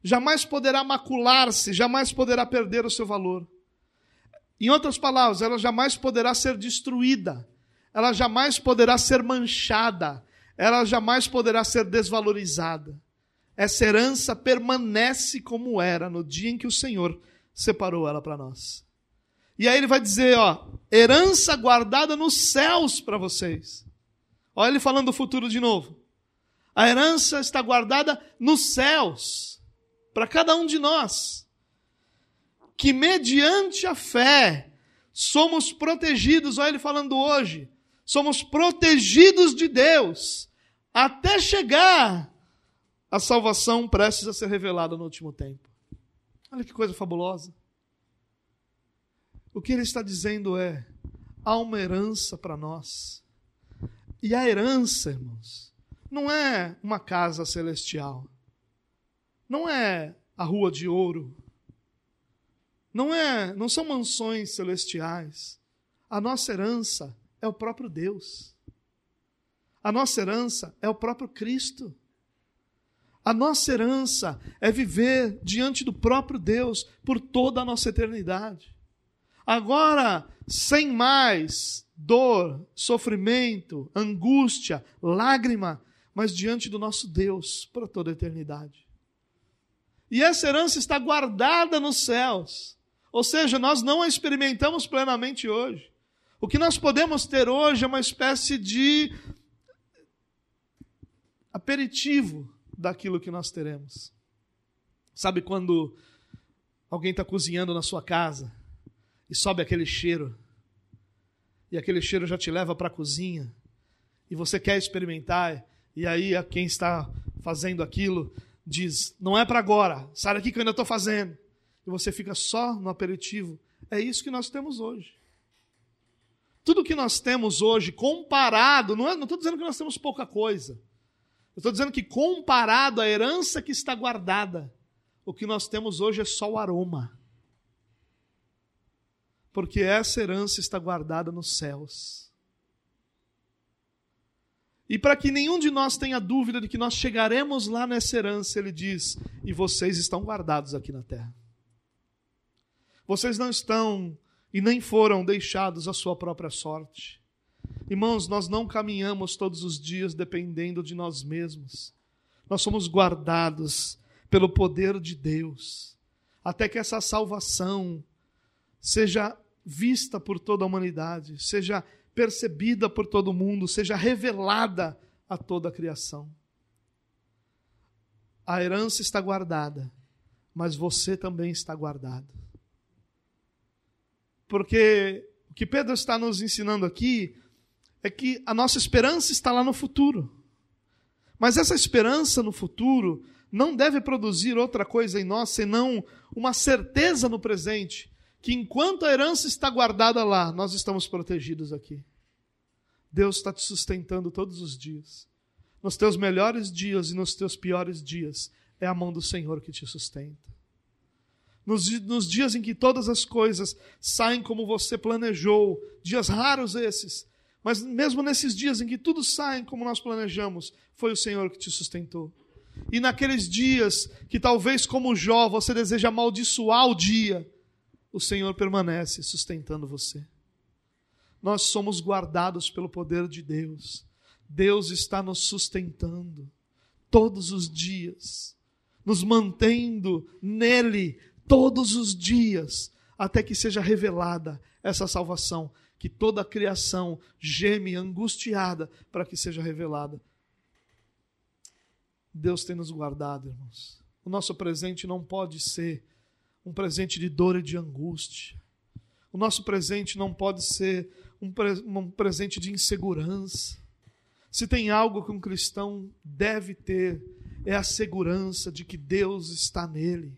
jamais poderá macular-se, jamais poderá perder o seu valor. Em outras palavras, ela jamais poderá ser destruída, ela jamais poderá ser manchada, ela jamais poderá ser desvalorizada. Essa herança permanece como era no dia em que o Senhor separou ela para nós. E aí ele vai dizer, ó, herança guardada nos céus para vocês. Olha ele falando do futuro de novo. A herança está guardada nos céus, para cada um de nós, que mediante a fé somos protegidos, olha ele falando hoje, somos protegidos de Deus até chegar a salvação prestes a ser revelada no último tempo. Olha que coisa fabulosa. O que ele está dizendo é: há uma herança para nós. E a herança, irmãos, não é uma casa celestial. Não é a rua de ouro. Não é, não são mansões celestiais. A nossa herança é o próprio Deus. A nossa herança é o próprio Cristo. A nossa herança é viver diante do próprio Deus por toda a nossa eternidade. Agora, sem mais dor, sofrimento, angústia, lágrima, mas diante do nosso Deus por toda a eternidade. E essa herança está guardada nos céus. Ou seja, nós não a experimentamos plenamente hoje. O que nós podemos ter hoje é uma espécie de aperitivo daquilo que nós teremos. Sabe quando alguém está cozinhando na sua casa e sobe aquele cheiro, e aquele cheiro já te leva para a cozinha, e você quer experimentar, e aí quem está fazendo aquilo diz: Não é para agora, sai daqui que eu ainda estou fazendo. E você fica só no aperitivo. É isso que nós temos hoje. Tudo que nós temos hoje, comparado, não estou é, dizendo que nós temos pouca coisa. Eu estou dizendo que comparado à herança que está guardada, o que nós temos hoje é só o aroma. Porque essa herança está guardada nos céus. E para que nenhum de nós tenha dúvida de que nós chegaremos lá nessa herança, ele diz: e vocês estão guardados aqui na terra. Vocês não estão e nem foram deixados à sua própria sorte. Irmãos, nós não caminhamos todos os dias dependendo de nós mesmos. Nós somos guardados pelo poder de Deus, até que essa salvação seja vista por toda a humanidade, seja percebida por todo mundo, seja revelada a toda a criação. A herança está guardada, mas você também está guardado. Porque o que Pedro está nos ensinando aqui é que a nossa esperança está lá no futuro. Mas essa esperança no futuro não deve produzir outra coisa em nós senão uma certeza no presente, que enquanto a herança está guardada lá, nós estamos protegidos aqui. Deus está te sustentando todos os dias. Nos teus melhores dias e nos teus piores dias, é a mão do Senhor que te sustenta. Nos, nos dias em que todas as coisas saem como você planejou, dias raros esses, mas mesmo nesses dias em que tudo sai como nós planejamos, foi o Senhor que te sustentou. E naqueles dias que talvez como Jó você deseja amaldiçoar o dia, o Senhor permanece sustentando você. Nós somos guardados pelo poder de Deus. Deus está nos sustentando todos os dias, nos mantendo nele todos os dias, até que seja revelada essa salvação que toda a criação geme angustiada para que seja revelada. Deus tem nos guardado, irmãos. O nosso presente não pode ser um presente de dor e de angústia. O nosso presente não pode ser um, pre um presente de insegurança. Se tem algo que um cristão deve ter, é a segurança de que Deus está nele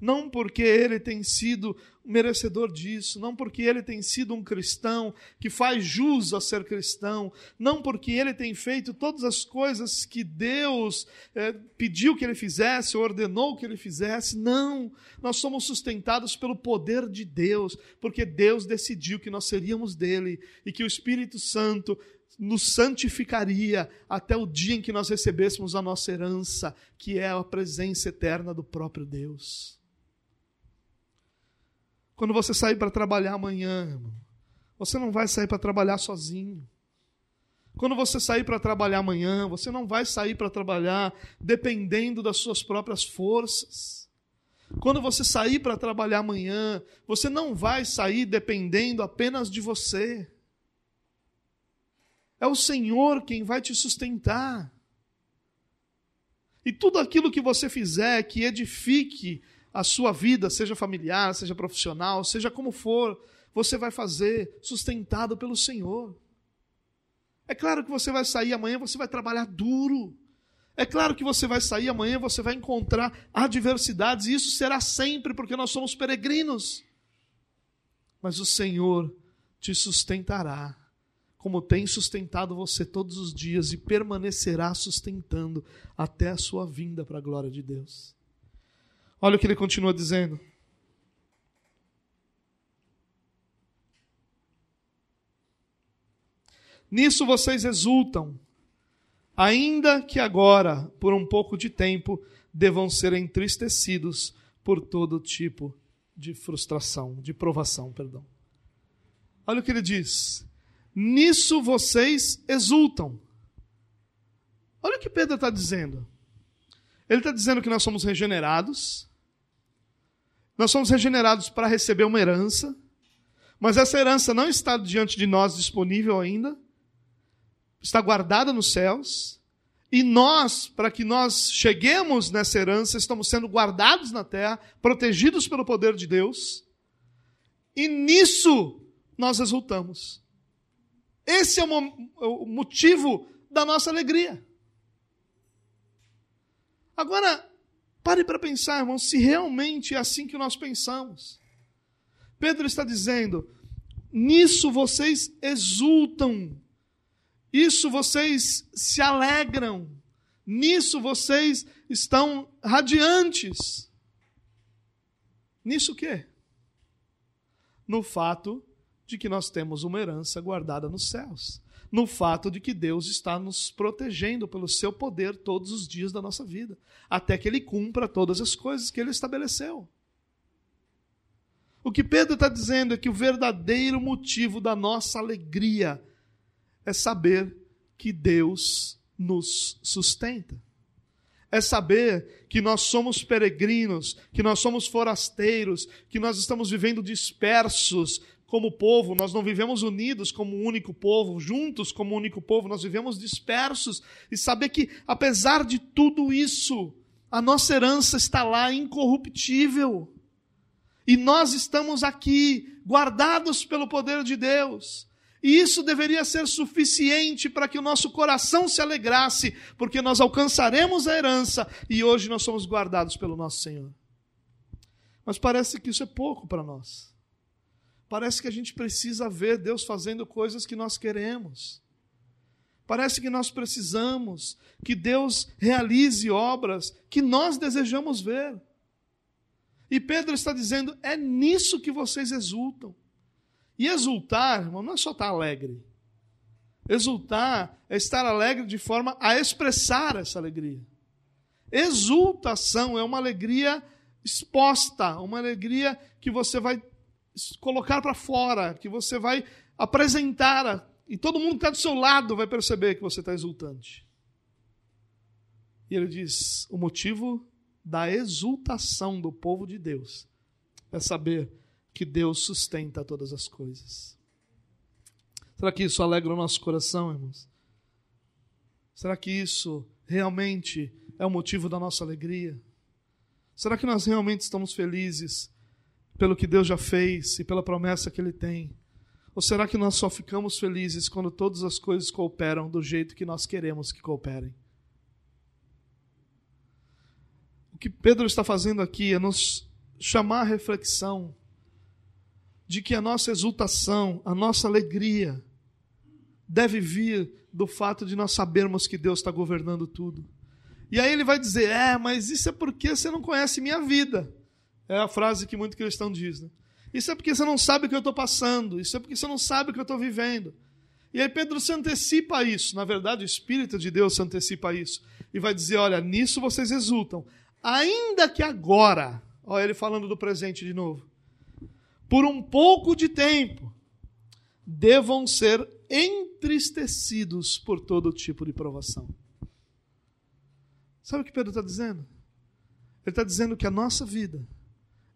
não porque ele tem sido merecedor disso, não porque ele tem sido um cristão que faz jus a ser cristão, não porque ele tem feito todas as coisas que Deus é, pediu que ele fizesse, ordenou que ele fizesse, não. Nós somos sustentados pelo poder de Deus, porque Deus decidiu que nós seríamos dele e que o Espírito Santo nos santificaria até o dia em que nós recebêssemos a nossa herança, que é a presença eterna do próprio Deus. Quando você sair para trabalhar amanhã, irmão, você não vai sair para trabalhar sozinho. Quando você sair para trabalhar amanhã, você não vai sair para trabalhar dependendo das suas próprias forças. Quando você sair para trabalhar amanhã, você não vai sair dependendo apenas de você. É o Senhor quem vai te sustentar. E tudo aquilo que você fizer que edifique a sua vida, seja familiar, seja profissional, seja como for, você vai fazer sustentado pelo Senhor. É claro que você vai sair amanhã, você vai trabalhar duro. É claro que você vai sair amanhã, você vai encontrar adversidades, e isso será sempre, porque nós somos peregrinos. Mas o Senhor te sustentará, como tem sustentado você todos os dias e permanecerá sustentando até a sua vinda para a glória de Deus. Olha o que ele continua dizendo. Nisso vocês exultam, ainda que agora, por um pouco de tempo, devam ser entristecidos por todo tipo de frustração, de provação, perdão. Olha o que ele diz: Nisso vocês exultam. Olha o que Pedro está dizendo. Ele está dizendo que nós somos regenerados, nós somos regenerados para receber uma herança, mas essa herança não está diante de nós disponível ainda, está guardada nos céus, e nós, para que nós cheguemos nessa herança, estamos sendo guardados na terra, protegidos pelo poder de Deus, e nisso nós exultamos. Esse é o motivo da nossa alegria. Agora, pare para pensar, irmão, se realmente é assim que nós pensamos. Pedro está dizendo: nisso vocês exultam isso vocês se alegram. Nisso vocês estão radiantes. Nisso o quê? No fato de que nós temos uma herança guardada nos céus. No fato de que Deus está nos protegendo pelo seu poder todos os dias da nossa vida, até que Ele cumpra todas as coisas que Ele estabeleceu. O que Pedro está dizendo é que o verdadeiro motivo da nossa alegria é saber que Deus nos sustenta. É saber que nós somos peregrinos, que nós somos forasteiros, que nós estamos vivendo dispersos como povo, nós não vivemos unidos como um único povo, juntos como um único povo, nós vivemos dispersos. E saber que, apesar de tudo isso, a nossa herança está lá incorruptível. E nós estamos aqui, guardados pelo poder de Deus. E isso deveria ser suficiente para que o nosso coração se alegrasse, porque nós alcançaremos a herança e hoje nós somos guardados pelo nosso Senhor. Mas parece que isso é pouco para nós. Parece que a gente precisa ver Deus fazendo coisas que nós queremos. Parece que nós precisamos que Deus realize obras que nós desejamos ver. E Pedro está dizendo: é nisso que vocês exultam. E exultar, irmão, não é só estar alegre. Exultar é estar alegre de forma a expressar essa alegria. Exultação é uma alegria exposta, uma alegria que você vai colocar para fora, que você vai apresentar, e todo mundo que está do seu lado vai perceber que você está exultante. E ele diz: o motivo da exultação do povo de Deus é saber que Deus sustenta todas as coisas. Será que isso alegra o nosso coração, irmãos? Será que isso realmente é o motivo da nossa alegria? Será que nós realmente estamos felizes pelo que Deus já fez e pela promessa que Ele tem? Ou será que nós só ficamos felizes quando todas as coisas cooperam do jeito que nós queremos que cooperem? O que Pedro está fazendo aqui é nos chamar a reflexão de que a nossa exultação, a nossa alegria, deve vir do fato de nós sabermos que Deus está governando tudo. E aí ele vai dizer: É, mas isso é porque você não conhece minha vida. É a frase que muito cristão diz. Né? Isso é porque você não sabe o que eu estou passando. Isso é porque você não sabe o que eu estou vivendo. E aí Pedro se antecipa a isso. Na verdade, o Espírito de Deus se antecipa a isso. E vai dizer: Olha, nisso vocês exultam. Ainda que agora. Olha ele falando do presente de novo por um pouco de tempo, devam ser entristecidos por todo tipo de provação. Sabe o que Pedro está dizendo? Ele está dizendo que a nossa vida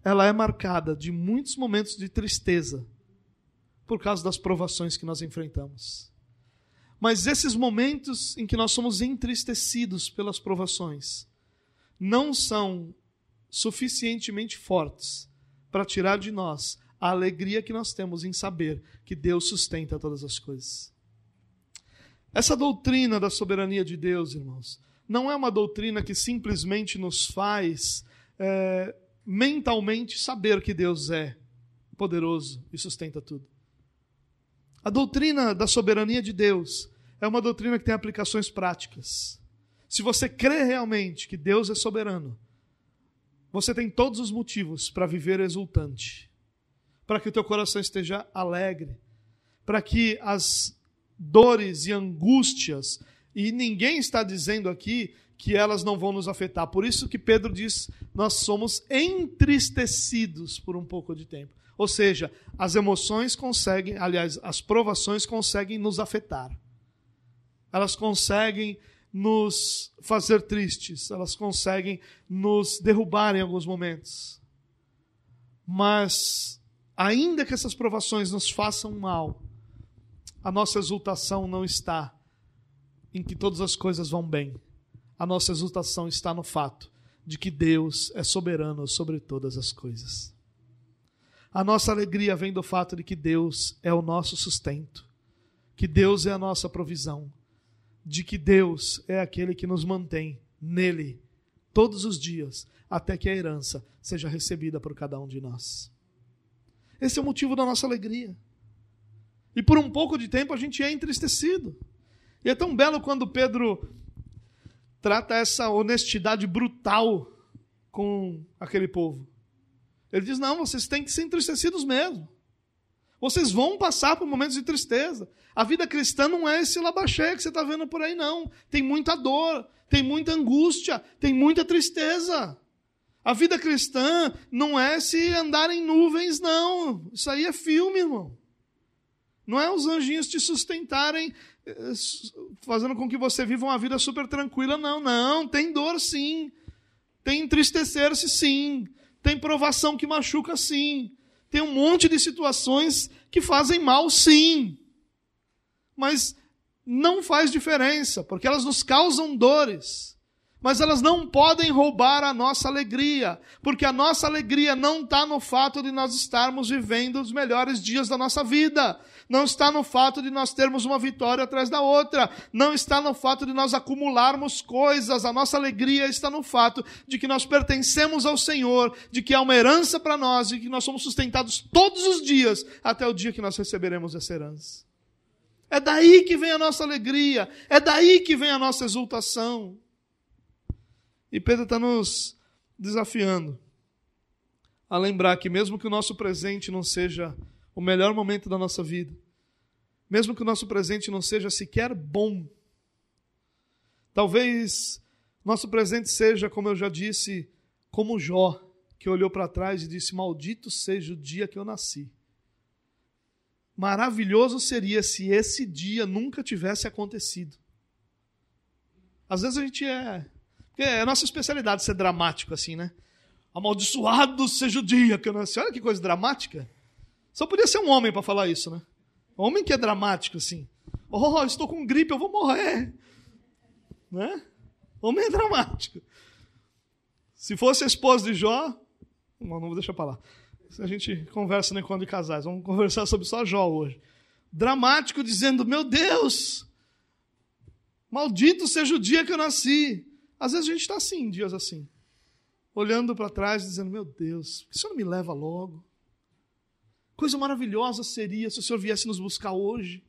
ela é marcada de muitos momentos de tristeza por causa das provações que nós enfrentamos. Mas esses momentos em que nós somos entristecidos pelas provações não são suficientemente fortes para tirar de nós a alegria que nós temos em saber que Deus sustenta todas as coisas. Essa doutrina da soberania de Deus, irmãos, não é uma doutrina que simplesmente nos faz é, mentalmente saber que Deus é poderoso e sustenta tudo. A doutrina da soberania de Deus é uma doutrina que tem aplicações práticas. Se você crê realmente que Deus é soberano, você tem todos os motivos para viver exultante, para que o teu coração esteja alegre, para que as dores e angústias, e ninguém está dizendo aqui que elas não vão nos afetar. Por isso que Pedro diz: nós somos entristecidos por um pouco de tempo. Ou seja, as emoções conseguem, aliás, as provações conseguem nos afetar. Elas conseguem nos fazer tristes, elas conseguem nos derrubar em alguns momentos. Mas, ainda que essas provações nos façam mal, a nossa exultação não está em que todas as coisas vão bem. A nossa exultação está no fato de que Deus é soberano sobre todas as coisas. A nossa alegria vem do fato de que Deus é o nosso sustento, que Deus é a nossa provisão, de que Deus é aquele que nos mantém nele todos os dias, até que a herança seja recebida por cada um de nós. Esse é o motivo da nossa alegria. E por um pouco de tempo a gente é entristecido. E é tão belo quando Pedro trata essa honestidade brutal com aquele povo. Ele diz: não, vocês têm que ser entristecidos mesmo. Vocês vão passar por momentos de tristeza. A vida cristã não é esse labaxé que você está vendo por aí, não. Tem muita dor, tem muita angústia, tem muita tristeza. A vida cristã não é se andar em nuvens, não. Isso aí é filme, irmão. Não é os anjinhos te sustentarem, fazendo com que você viva uma vida super tranquila, não. Não, tem dor sim. Tem entristecer-se sim. Tem provação que machuca sim. Tem um monte de situações que fazem mal, sim. Mas não faz diferença, porque elas nos causam dores. Mas elas não podem roubar a nossa alegria, porque a nossa alegria não está no fato de nós estarmos vivendo os melhores dias da nossa vida não está no fato de nós termos uma vitória atrás da outra, não está no fato de nós acumularmos coisas, a nossa alegria está no fato de que nós pertencemos ao Senhor, de que há uma herança para nós e que nós somos sustentados todos os dias até o dia que nós receberemos essa herança. É daí que vem a nossa alegria, é daí que vem a nossa exultação. E Pedro está nos desafiando a lembrar que, mesmo que o nosso presente não seja o melhor momento da nossa vida, mesmo que o nosso presente não seja sequer bom. Talvez nosso presente seja, como eu já disse, como Jó, que olhou para trás e disse: Maldito seja o dia que eu nasci. Maravilhoso seria se esse dia nunca tivesse acontecido. Às vezes a gente é. Porque é a nossa especialidade ser dramático assim, né? Amaldiçoado seja o dia que eu nasci. Olha que coisa dramática. Só podia ser um homem para falar isso, né? Homem que é dramático, assim. Oh, estou com gripe, eu vou morrer. Né? Homem é dramático. Se fosse a esposa de Jó, não, não vou deixar para lá. A gente conversa no encontro de casais. Vamos conversar sobre só Jó hoje. Dramático, dizendo: Meu Deus, maldito seja o dia que eu nasci. Às vezes a gente está assim, dias assim. Olhando para trás, dizendo: Meu Deus, por que o Senhor não me leva logo? Coisa maravilhosa seria se o Senhor viesse nos buscar hoje.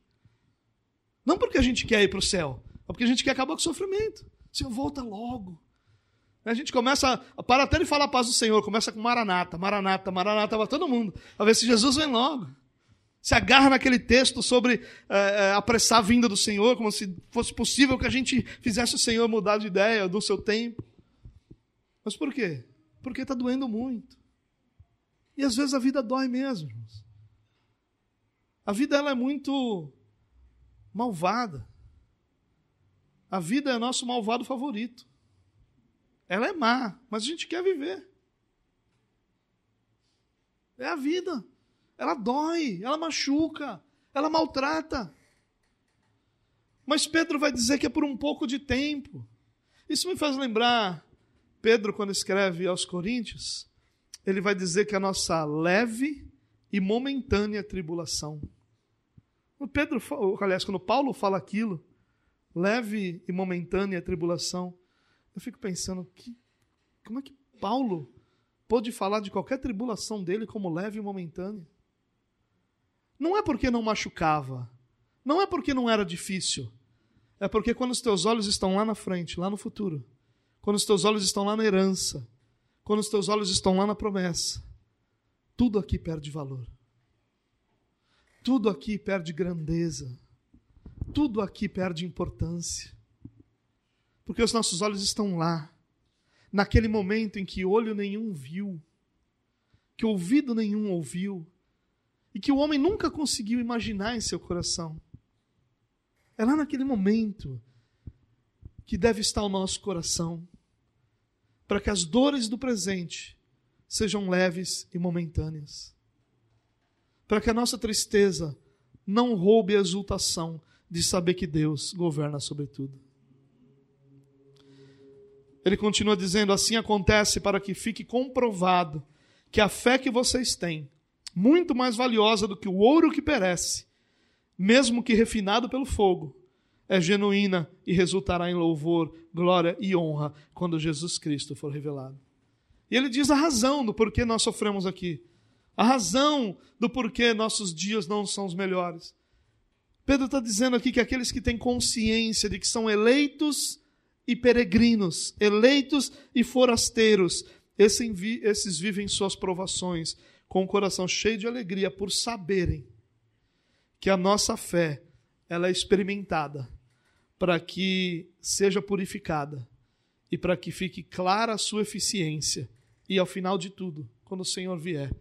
Não porque a gente quer ir para o céu, é porque a gente quer acabar com o sofrimento. Senhor, volta logo. A gente começa, para até de falar a paz do Senhor, começa com Maranata, Maranata, Maranata para todo mundo, a ver se Jesus vem logo. Se agarra naquele texto sobre é, apressar a vinda do Senhor, como se fosse possível que a gente fizesse o Senhor mudar de ideia do seu tempo. Mas por quê? Porque está doendo muito. E às vezes a vida dói mesmo. A vida ela é muito malvada. A vida é nosso malvado favorito. Ela é má, mas a gente quer viver. É a vida. Ela dói, ela machuca, ela maltrata. Mas Pedro vai dizer que é por um pouco de tempo. Isso me faz lembrar Pedro quando escreve aos Coríntios, ele vai dizer que a nossa leve e momentânea tribulação. O Pedro, aliás, quando Paulo fala aquilo, leve e momentânea tribulação, eu fico pensando que como é que Paulo pôde falar de qualquer tribulação dele como leve e momentânea? Não é porque não machucava, não é porque não era difícil, é porque quando os teus olhos estão lá na frente, lá no futuro, quando os teus olhos estão lá na herança, quando os teus olhos estão lá na promessa, tudo aqui perde valor. Tudo aqui perde grandeza. Tudo aqui perde importância. Porque os nossos olhos estão lá, naquele momento em que olho nenhum viu, que ouvido nenhum ouviu, e que o homem nunca conseguiu imaginar em seu coração. É lá naquele momento que deve estar o nosso coração, para que as dores do presente sejam leves e momentâneas, para que a nossa tristeza não roube a exultação de saber que Deus governa sobre tudo. Ele continua dizendo: assim acontece para que fique comprovado que a fé que vocês têm, muito mais valiosa do que o ouro que perece, mesmo que refinado pelo fogo, é genuína e resultará em louvor, glória e honra quando Jesus Cristo for revelado. E ele diz a razão do porquê nós sofremos aqui, a razão do porquê nossos dias não são os melhores. Pedro está dizendo aqui que aqueles que têm consciência de que são eleitos e peregrinos, eleitos e forasteiros, esses vivem suas provações com o coração cheio de alegria por saberem que a nossa fé ela é experimentada para que seja purificada e para que fique clara a sua eficiência e ao final de tudo, quando o Senhor vier,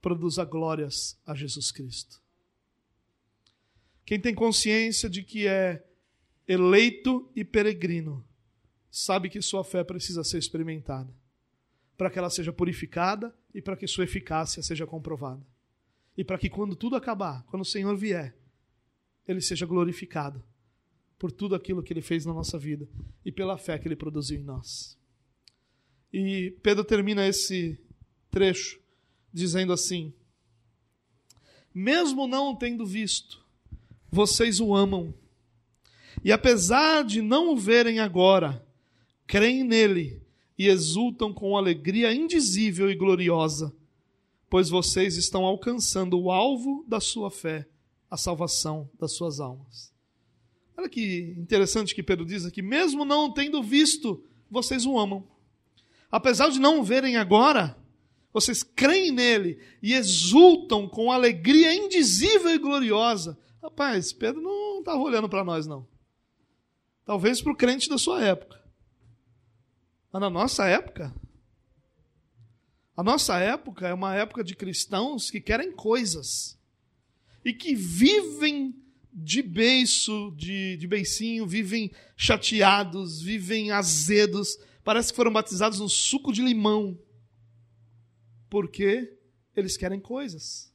produza glórias a Jesus Cristo. Quem tem consciência de que é eleito e peregrino, sabe que sua fé precisa ser experimentada, para que ela seja purificada e para que sua eficácia seja comprovada. E para que quando tudo acabar, quando o Senhor vier, ele seja glorificado por tudo aquilo que ele fez na nossa vida e pela fé que ele produziu em nós. E Pedro termina esse trecho dizendo assim: Mesmo não tendo visto, vocês o amam. E apesar de não o verem agora, creem nele e exultam com alegria indizível e gloriosa, pois vocês estão alcançando o alvo da sua fé, a salvação das suas almas. Olha que interessante que Pedro diz aqui: mesmo não tendo visto, vocês o amam. Apesar de não o verem agora, vocês creem nele e exultam com alegria indizível e gloriosa. Rapaz, Pedro não estava olhando para nós, não. Talvez para o crente da sua época. Mas na nossa época, a nossa época é uma época de cristãos que querem coisas e que vivem de beiço, de, de beicinho, vivem chateados, vivem azedos, parece que foram batizados no suco de limão, porque eles querem coisas.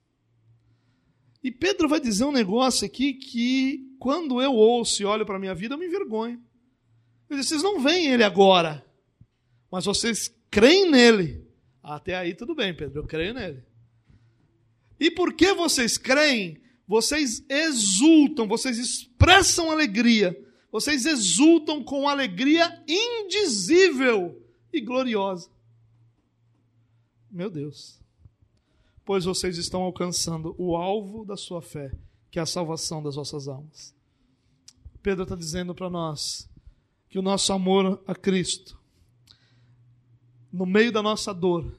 E Pedro vai dizer um negócio aqui que, quando eu ouço e olho para a minha vida, eu me envergonho. Vocês não veem ele agora, mas vocês creem nele. Até aí tudo bem, Pedro, eu creio nele. E por que vocês creem? Vocês exultam, vocês expressam alegria, vocês exultam com alegria indizível e gloriosa. Meu Deus. Pois vocês estão alcançando o alvo da sua fé, que é a salvação das vossas almas. Pedro está dizendo para nós que o nosso amor a Cristo no meio da nossa dor,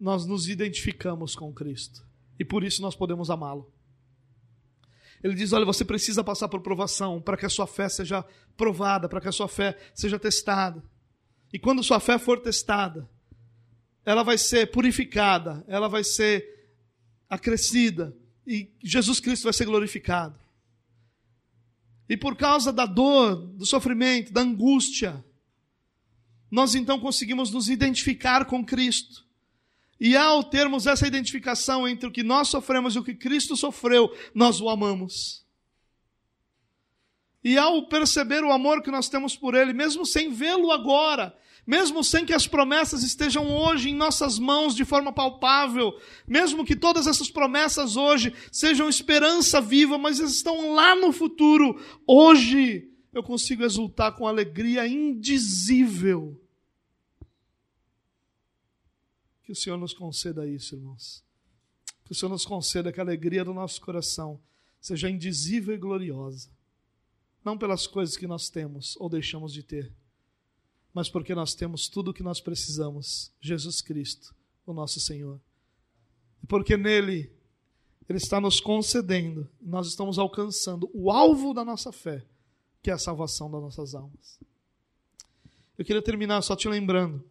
nós nos identificamos com Cristo. E por isso nós podemos amá-lo. Ele diz: olha, você precisa passar por provação para que a sua fé seja provada, para que a sua fé seja testada. E quando sua fé for testada, ela vai ser purificada, ela vai ser acrescida, e Jesus Cristo vai ser glorificado. E por causa da dor, do sofrimento, da angústia, nós então conseguimos nos identificar com Cristo. E ao termos essa identificação entre o que nós sofremos e o que Cristo sofreu, nós o amamos. E ao perceber o amor que nós temos por Ele, mesmo sem vê-lo agora, mesmo sem que as promessas estejam hoje em nossas mãos de forma palpável, mesmo que todas essas promessas hoje sejam esperança viva, mas estão lá no futuro, hoje eu consigo exultar com alegria indizível. Que o Senhor nos conceda isso, irmãos. Que o Senhor nos conceda que a alegria do nosso coração seja indizível e gloriosa. Não pelas coisas que nós temos ou deixamos de ter mas porque nós temos tudo o que nós precisamos, Jesus Cristo, o nosso Senhor. E porque nele ele está nos concedendo, nós estamos alcançando o alvo da nossa fé, que é a salvação das nossas almas. Eu queria terminar só te lembrando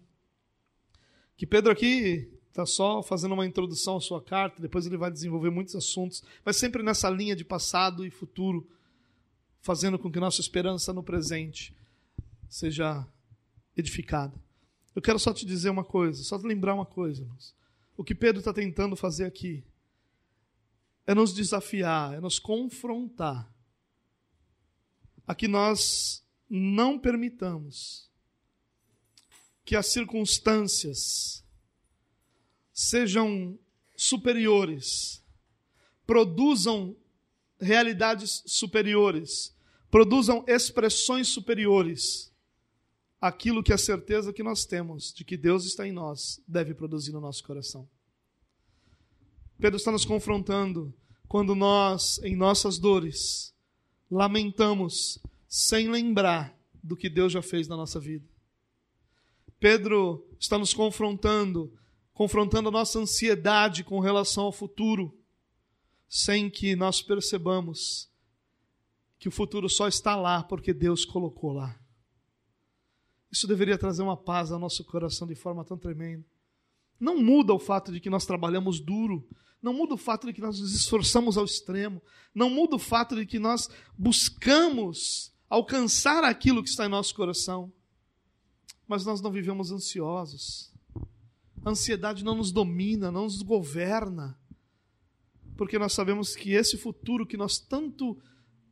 que Pedro aqui está só fazendo uma introdução à sua carta, depois ele vai desenvolver muitos assuntos, mas sempre nessa linha de passado e futuro, fazendo com que nossa esperança no presente seja edificada. Eu quero só te dizer uma coisa, só te lembrar uma coisa, irmãos. O que Pedro está tentando fazer aqui é nos desafiar, é nos confrontar a que nós não permitamos que as circunstâncias sejam superiores, produzam realidades superiores, produzam expressões superiores aquilo que a certeza que nós temos de que Deus está em nós deve produzir no nosso coração. Pedro está nos confrontando quando nós, em nossas dores, lamentamos sem lembrar do que Deus já fez na nossa vida. Pedro está nos confrontando, confrontando a nossa ansiedade com relação ao futuro, sem que nós percebamos que o futuro só está lá porque Deus colocou lá. Isso deveria trazer uma paz ao nosso coração de forma tão tremenda. Não muda o fato de que nós trabalhamos duro, não muda o fato de que nós nos esforçamos ao extremo, não muda o fato de que nós buscamos alcançar aquilo que está em nosso coração. Mas nós não vivemos ansiosos. A ansiedade não nos domina, não nos governa. Porque nós sabemos que esse futuro que nós tanto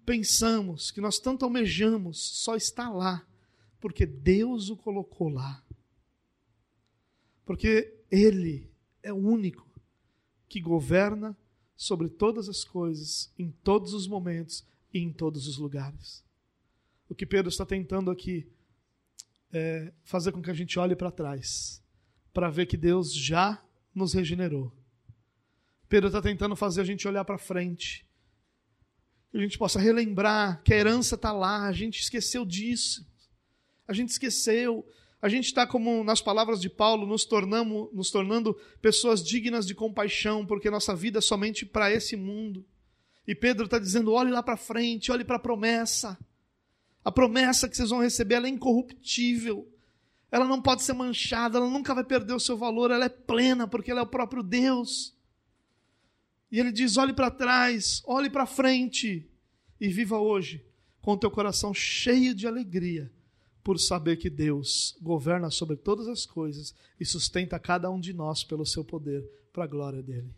pensamos, que nós tanto almejamos, só está lá porque Deus o colocou lá. Porque Ele é o único que governa sobre todas as coisas, em todos os momentos e em todos os lugares. O que Pedro está tentando aqui é fazer com que a gente olhe para trás, para ver que Deus já nos regenerou. Pedro está tentando fazer a gente olhar para frente, que a gente possa relembrar que a herança está lá, a gente esqueceu disso a gente esqueceu. A gente está, como nas palavras de Paulo, nos, tornamos, nos tornando pessoas dignas de compaixão, porque nossa vida é somente para esse mundo. E Pedro está dizendo: olhe lá para frente, olhe para a promessa. A promessa que vocês vão receber é incorruptível. Ela não pode ser manchada, ela nunca vai perder o seu valor, ela é plena, porque ela é o próprio Deus. E ele diz: olhe para trás, olhe para frente e viva hoje com o teu coração cheio de alegria por saber que Deus governa sobre todas as coisas e sustenta cada um de nós pelo seu poder, para a glória dele.